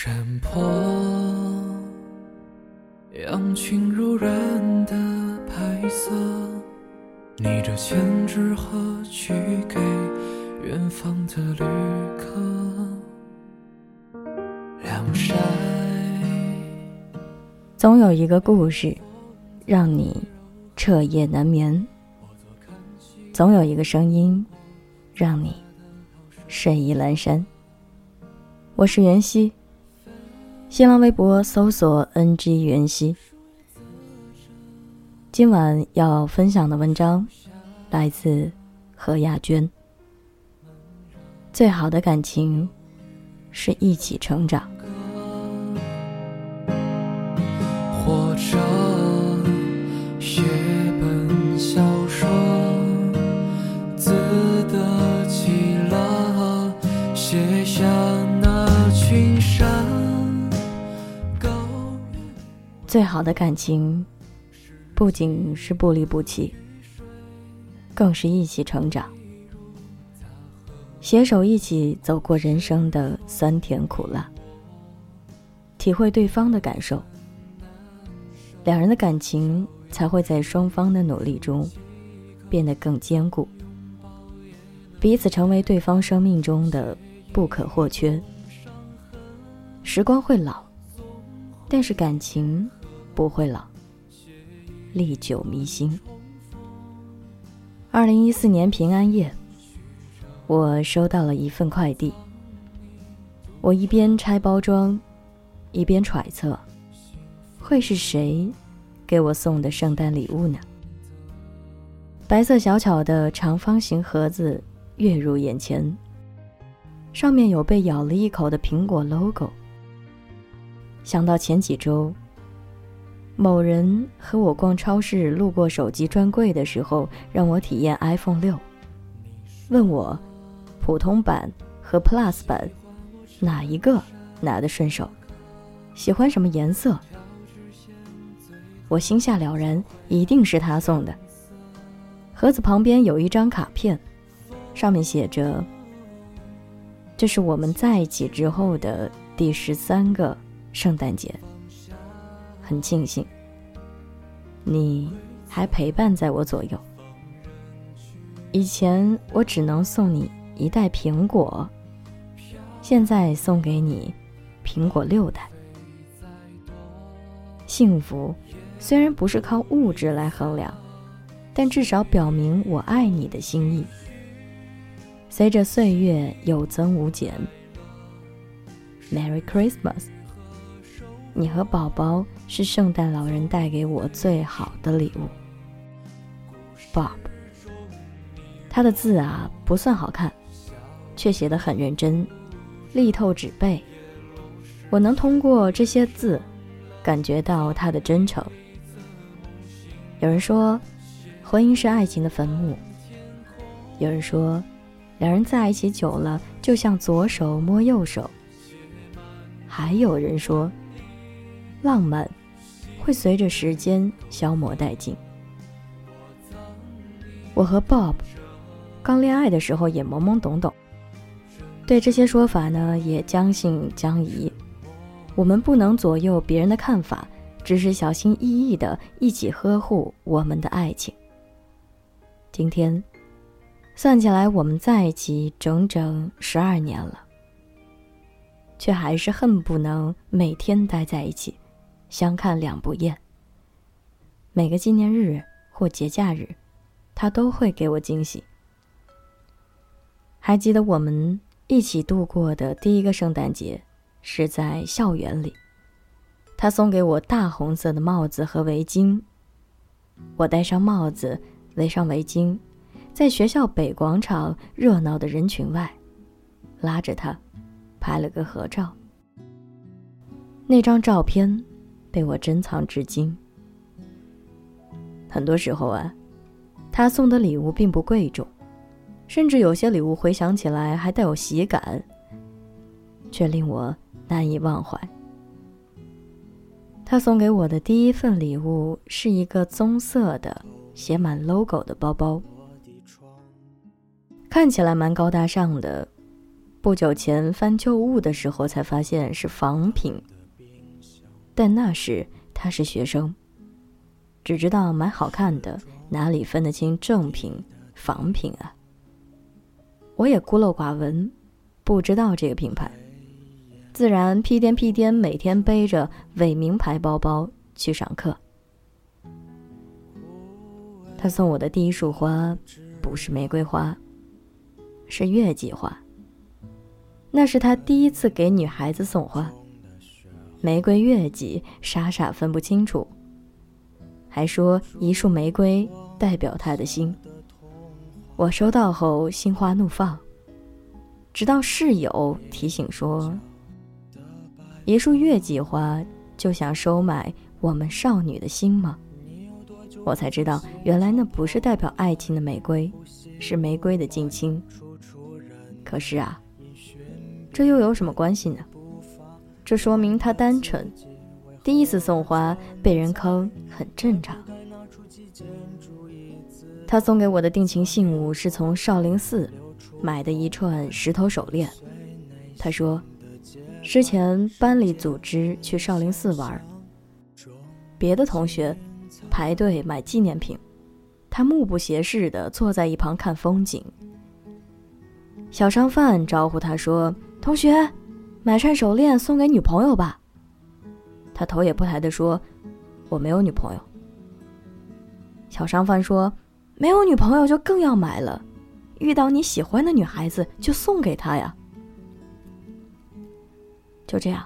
山坡，羊群柔软的白色，你这千纸鹤去给远方的旅客。晾晒，总有一个故事，让你彻夜难眠；总有一个声音，让你睡意阑珊。我是袁熙。新浪微博搜索 “ng 袁熙”。今晚要分享的文章来自何亚娟。最好的感情是一起成长。或者最好的感情，不仅是不离不弃，更是一起成长，携手一起走过人生的酸甜苦辣，体会对方的感受，两人的感情才会在双方的努力中变得更坚固，彼此成为对方生命中的不可或缺。时光会老，但是感情。不会老，历久弥新。二零一四年平安夜，我收到了一份快递。我一边拆包装，一边揣测，会是谁给我送的圣诞礼物呢？白色小巧的长方形盒子跃入眼前，上面有被咬了一口的苹果 logo。想到前几周。某人和我逛超市，路过手机专柜的时候，让我体验 iPhone 六，问我普通版和 Plus 版哪一个拿得顺手，喜欢什么颜色。我心下了然，一定是他送的。盒子旁边有一张卡片，上面写着：“这是我们在一起之后的第十三个圣诞节。”很庆幸，你还陪伴在我左右。以前我只能送你一袋苹果，现在送给你苹果六袋。幸福虽然不是靠物质来衡量，但至少表明我爱你的心意。随着岁月有增无减，Merry Christmas。你和宝宝是圣诞老人带给我最好的礼物，Bob。他的字啊不算好看，却写得很认真，力透纸背。我能通过这些字，感觉到他的真诚。有人说，婚姻是爱情的坟墓；有人说，两人在一起久了，就像左手摸右手；还有人说。浪漫会随着时间消磨殆尽。我和 Bob 刚恋爱的时候也懵懵懂懂，对这些说法呢也将信将疑。我们不能左右别人的看法，只是小心翼翼的一起呵护我们的爱情。今天算起来，我们在一起整整十二年了，却还是恨不能每天待在一起。相看两不厌。每个纪念日或节假日，他都会给我惊喜。还记得我们一起度过的第一个圣诞节，是在校园里。他送给我大红色的帽子和围巾，我戴上帽子，围上围巾，在学校北广场热闹的人群外，拉着他，拍了个合照。那张照片。被我珍藏至今。很多时候啊，他送的礼物并不贵重，甚至有些礼物回想起来还带有喜感，却令我难以忘怀。他送给我的第一份礼物是一个棕色的写满 logo 的包包，看起来蛮高大上的，不久前翻旧物的时候才发现是仿品，但那时他是学生，只知道买好看的，哪里分得清正品、仿品啊？我也孤陋寡闻，不知道这个品牌，自然屁颠屁颠每天背着伪名牌包包去上课。他送我的第一束花，不是玫瑰花，是月季花。那是他第一次给女孩子送花，玫瑰、月季，傻傻分不清楚，还说一束玫瑰代表他的心。我收到后心花怒放，直到室友提醒说：“一束月季花就想收买我们少女的心吗？”我才知道，原来那不是代表爱情的玫瑰，是玫瑰的近亲。可是啊，这又有什么关系呢？这说明他单纯，第一次送花被人坑很正常。他送给我的定情信物是从少林寺买的一串石头手链。他说，之前班里组织去少林寺玩，别的同学。排队买纪念品，他目不斜视地坐在一旁看风景。小商贩招呼他说：“同学，买串手链送给女朋友吧。”他头也不抬地说：“我没有女朋友。”小商贩说：“没有女朋友就更要买了，遇到你喜欢的女孩子就送给她呀。”就这样，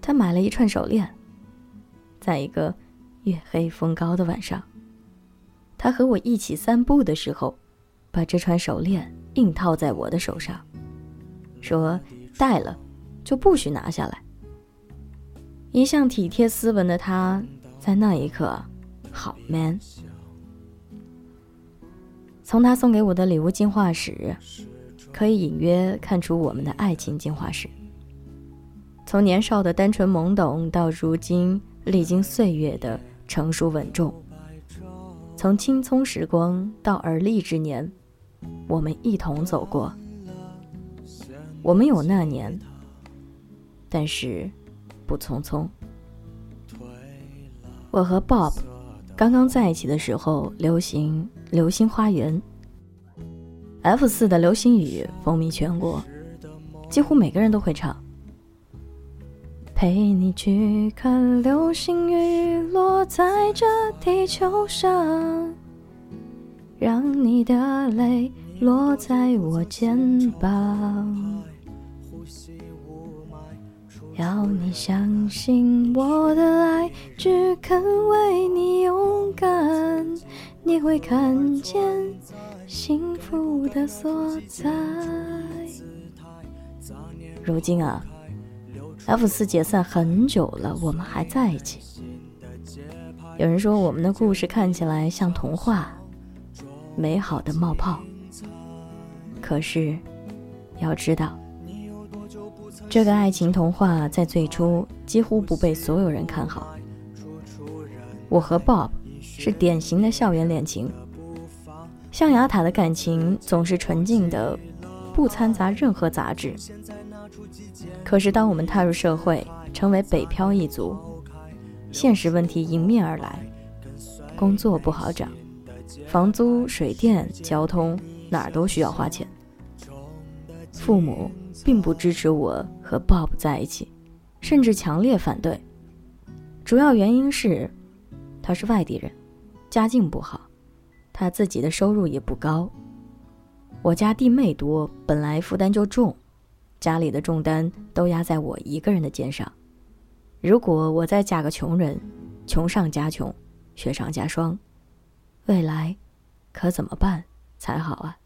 他买了一串手链，在一个。月黑风高的晚上，他和我一起散步的时候，把这串手链硬套在我的手上，说：“戴了就不许拿下来。”一向体贴斯文的他，在那一刻好 man。从他送给我的礼物进化史，可以隐约看出我们的爱情进化史。从年少的单纯懵懂，到如今历经岁月的。成熟稳重，从青葱时光到而立之年，我们一同走过。我们有那年，但是不匆匆。我和 Bob 刚刚在一起的时候，流行《流星花园》，F 四的流星雨风靡全国，几乎每个人都会唱。陪你去看流星雨落在这地球上，让你的泪落在我肩膀。要你相信我的爱，只肯为你勇敢，你会看见幸福的所在。如今啊。F 四解散很久了，我们还在一起。有人说我们的故事看起来像童话，美好的冒泡。可是，要知道，这个爱情童话在最初几乎不被所有人看好。我和 Bob 是典型的校园恋情，象牙塔的感情总是纯净的，不掺杂任何杂质。可是，当我们踏入社会，成为北漂一族，现实问题迎面而来，工作不好找，房租、水电、交通哪儿都需要花钱。父母并不支持我和 Bob 在一起，甚至强烈反对。主要原因是，他是外地人，家境不好，他自己的收入也不高。我家弟妹多，本来负担就重。家里的重担都压在我一个人的肩上，如果我再嫁个穷人，穷上加穷，雪上加霜，未来可怎么办才好啊？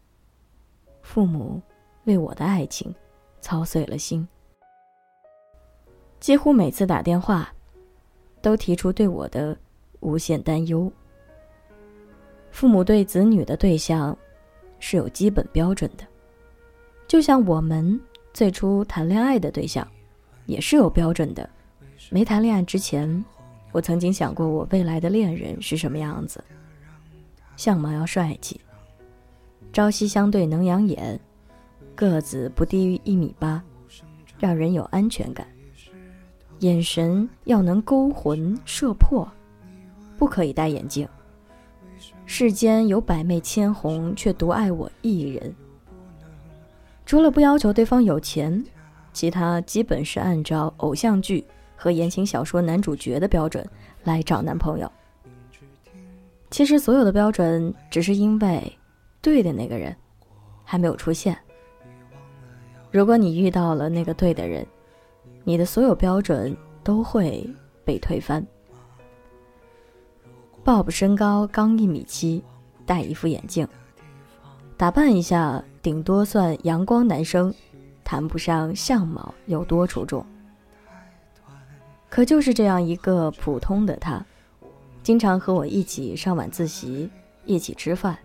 父母为我的爱情操碎了心，几乎每次打电话，都提出对我的无限担忧。父母对子女的对象是有基本标准的，就像我们。最初谈恋爱的对象，也是有标准的。没谈恋爱之前，我曾经想过我未来的恋人是什么样子：相貌要帅气，朝夕相对能养眼，个子不低于一米八，让人有安全感。眼神要能勾魂摄魄，不可以戴眼镜。世间有百媚千红，却独爱我一人。除了不要求对方有钱，其他基本是按照偶像剧和言情小说男主角的标准来找男朋友。其实所有的标准，只是因为对的那个人还没有出现。如果你遇到了那个对的人，你的所有标准都会被推翻。Bob 身高刚一米七，戴一副眼镜，打扮一下顶多算阳光男生，谈不上相貌有多出众。可就是这样一个普通的他。经常和我一起上晚自习，一起吃饭。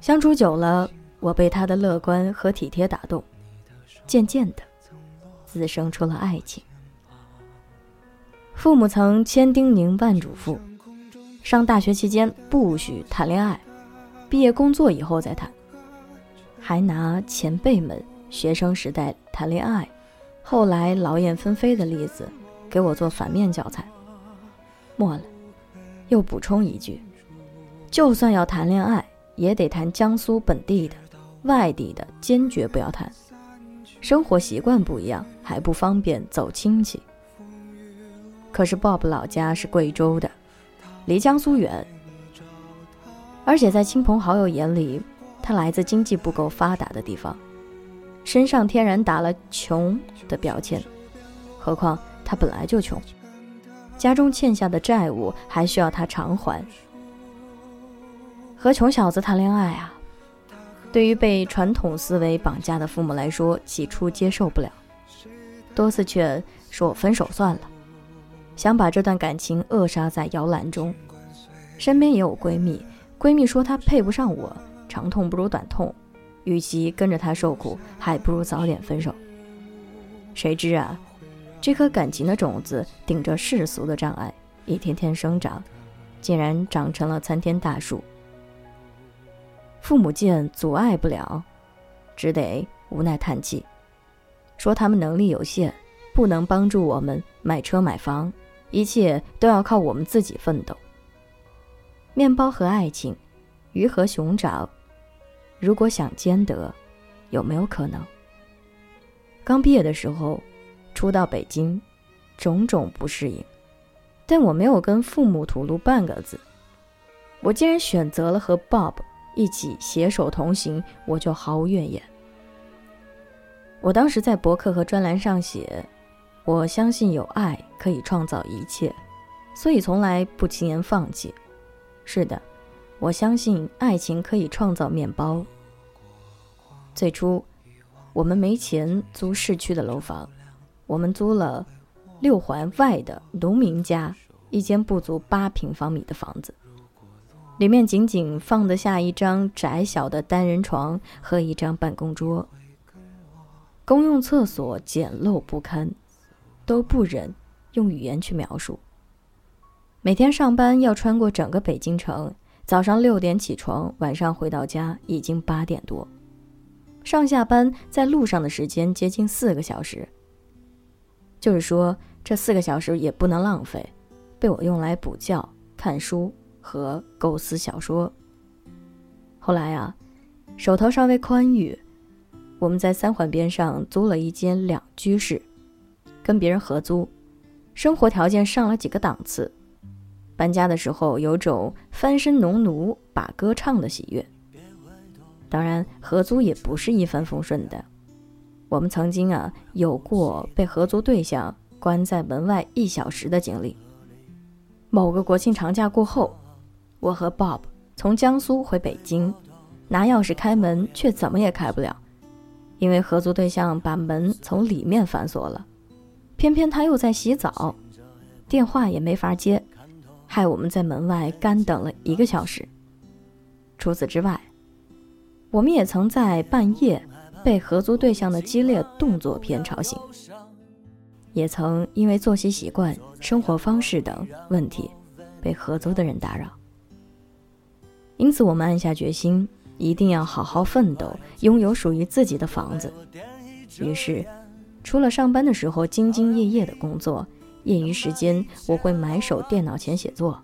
相处久了，我被他的乐观和体贴打动，渐渐的，滋生出了爱情。父母曾千叮咛万嘱咐，上大学期间不许谈恋爱，毕业工作以后再谈。还拿前辈们学生时代谈恋爱，后来劳燕分飞的例子，给我做反面教材。末了。又补充一句：就算要谈恋爱，也得谈江苏本地的，外地的坚决不要谈。生活习惯不一样，还不方便走亲戚。可是 Bob 老家是贵州的，离江苏远，而且在亲朋好友眼里，他来自经济不够发达的地方，身上天然打了穷的标签。何况他本来就穷。家中欠下的债务还需要他偿还。和穷小子谈恋爱啊，对于被传统思维绑架的父母来说，起初接受不了，多次劝说分手算了，想把这段感情扼杀在摇篮中。身边也有闺蜜，闺蜜说她配不上我，长痛不如短痛，与其跟着他受苦，还不如早点分手。谁知啊。这颗感情的种子，顶着世俗的障碍，一天天生长，竟然长成了参天大树。父母见阻碍不了，只得无奈叹气，说他们能力有限，不能帮助我们买车买房，一切都要靠我们自己奋斗。面包和爱情，鱼和熊掌，如果想兼得，有没有可能？刚毕业的时候。初到北京，种种不适应，但我没有跟父母吐露半个字。我竟然选择了和 Bob 一起携手同行，我就毫无怨言。我当时在博客和专栏上写：“我相信有爱可以创造一切，所以从来不轻言放弃。”是的，我相信爱情可以创造面包。最初，我们没钱租市区的楼房。我们租了六环外的农民家一间不足八平方米的房子，里面仅仅放得下一张窄小的单人床和一张办公桌。公用厕所简陋不堪，都不忍用语言去描述。每天上班要穿过整个北京城，早上六点起床，晚上回到家已经八点多，上下班在路上的时间接近四个小时。就是说，这四个小时也不能浪费，被我用来补觉、看书和构思小说。后来啊，手头稍微宽裕，我们在三环边上租了一间两居室，跟别人合租，生活条件上了几个档次。搬家的时候有种翻身农奴把歌唱的喜悦。当然，合租也不是一帆风顺的。我们曾经啊有过被合租对象关在门外一小时的经历。某个国庆长假过后，我和 Bob 从江苏回北京，拿钥匙开门却怎么也开不了，因为合租对象把门从里面反锁了，偏偏他又在洗澡，电话也没法接，害我们在门外干等了一个小时。除此之外，我们也曾在半夜。被合租对象的激烈动作片吵醒，也曾因为作息习惯、生活方式等问题被合租的人打扰。因此，我们暗下决心一定要好好奋斗，拥有属于自己的房子。于是，除了上班的时候兢兢业业的工作，业余时间我会埋首电脑前写作。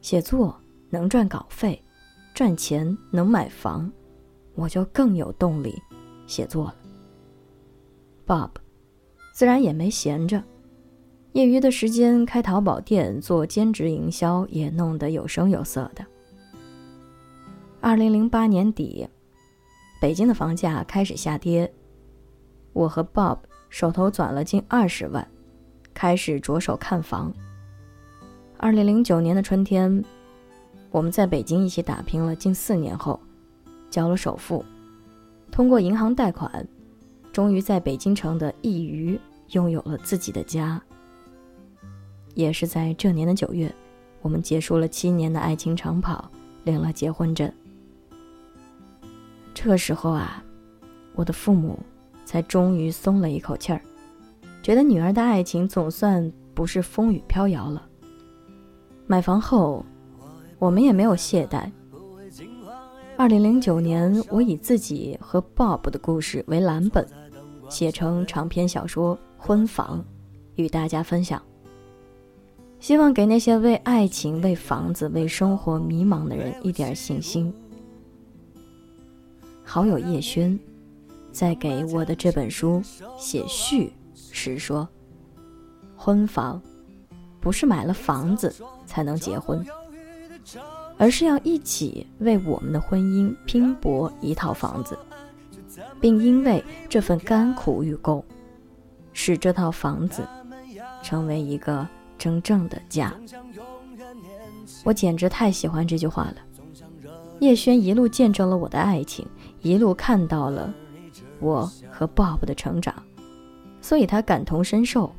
写作能赚稿费，赚钱能买房，我就更有动力写作了。Bob，自然也没闲着，业余的时间开淘宝店做兼职营销，也弄得有声有色的。二零零八年底，北京的房价开始下跌。我和 Bob 手头攒了近二十万，开始着手看房。二零零九年的春天，我们在北京一起打拼了近四年后，交了首付，通过银行贷款，终于在北京城的一隅拥有了自己的家。也是在这年的九月，我们结束了七年的爱情长跑，领了结婚证。这个时候啊，我的父母才终于松了一口气儿，觉得女儿的爱情总算不是风雨飘摇了。买房后，我们也没有懈怠。二零零九年，我以自己和 Bob 的故事为蓝本，写成长篇小说《婚房》，与大家分享。希望给那些为爱情、为房子、为生活迷茫的人一点信心。好友叶轩，在给我的这本书写序时说：“婚房，不是买了房子才能结婚，而是要一起为我们的婚姻拼搏一套房子，并因为这份甘苦与共，使这套房子成为一个真正的家。”我简直太喜欢这句话了。叶轩一路见证了我的爱情。一路看到了我和 Bob 的成长，所以他感同身受。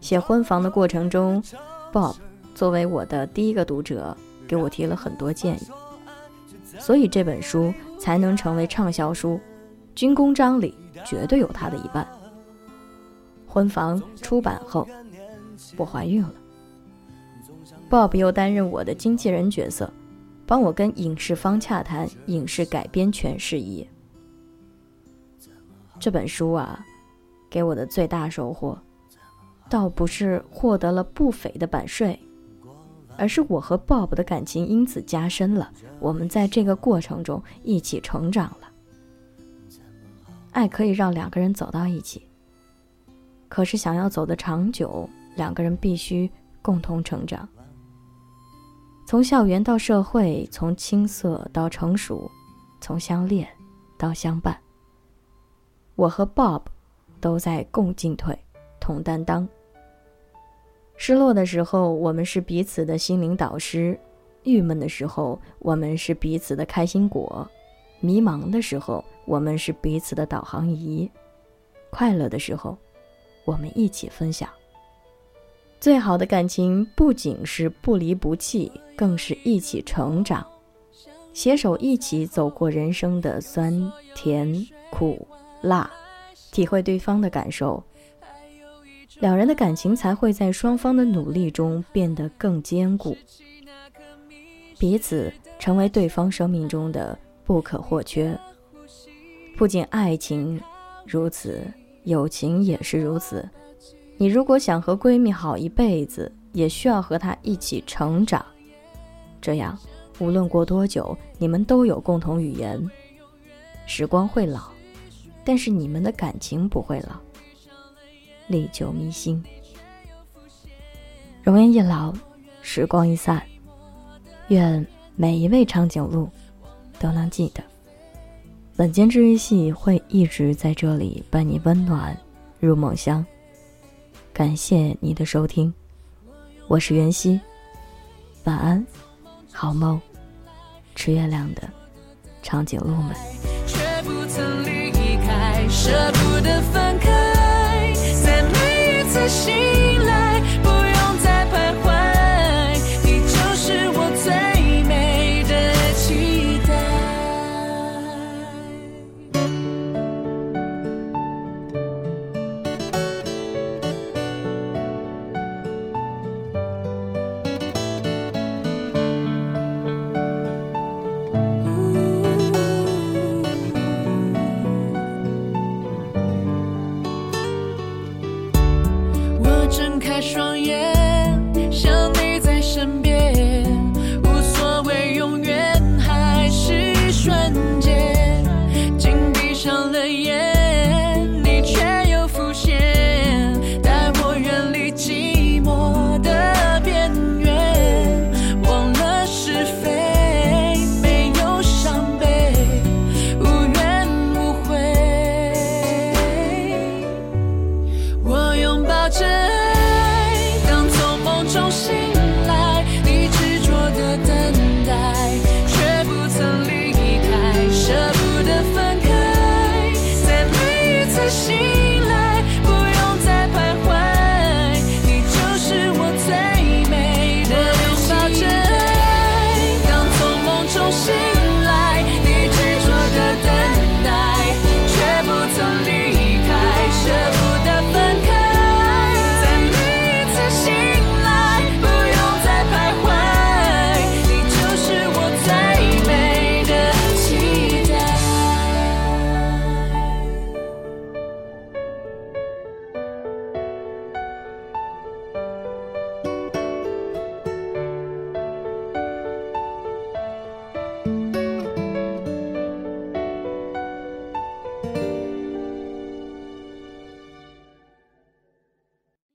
写婚房的过程中，Bob 作为我的第一个读者，给我提了很多建议，所以这本书才能成为畅销书。军功章里绝对有他的一半。婚房出版后，我怀孕了，Bob 又担任我的经纪人角色。帮我跟影视方洽谈影视改编权事宜。这本书啊，给我的最大收获，倒不是获得了不菲的版税，而是我和 Bob 的感情因此加深了。我们在这个过程中一起成长了。爱可以让两个人走到一起，可是想要走得长久，两个人必须共同成长。从校园到社会，从青涩到成熟，从相恋到相伴，我和 Bob 都在共进退，同担当。失落的时候，我们是彼此的心灵导师；郁闷的时候，我们是彼此的开心果；迷茫的时候，我们是彼此的导航仪；快乐的时候，我们一起分享。最好的感情不仅是不离不弃，更是一起成长，携手一起走过人生的酸甜苦辣，体会对方的感受，两人的感情才会在双方的努力中变得更坚固，彼此成为对方生命中的不可或缺。不仅爱情如此，友情也是如此。你如果想和闺蜜好一辈子，也需要和她一起成长，这样无论过多久，你们都有共同语言。时光会老，但是你们的感情不会老，历久弥新。容颜一老，时光一散，愿每一位长颈鹿都能记得，本间治愈系会一直在这里伴你温暖入梦乡。感谢你的收听，我是袁熙，晚安，好梦，吃月亮的长颈鹿们。舍不得分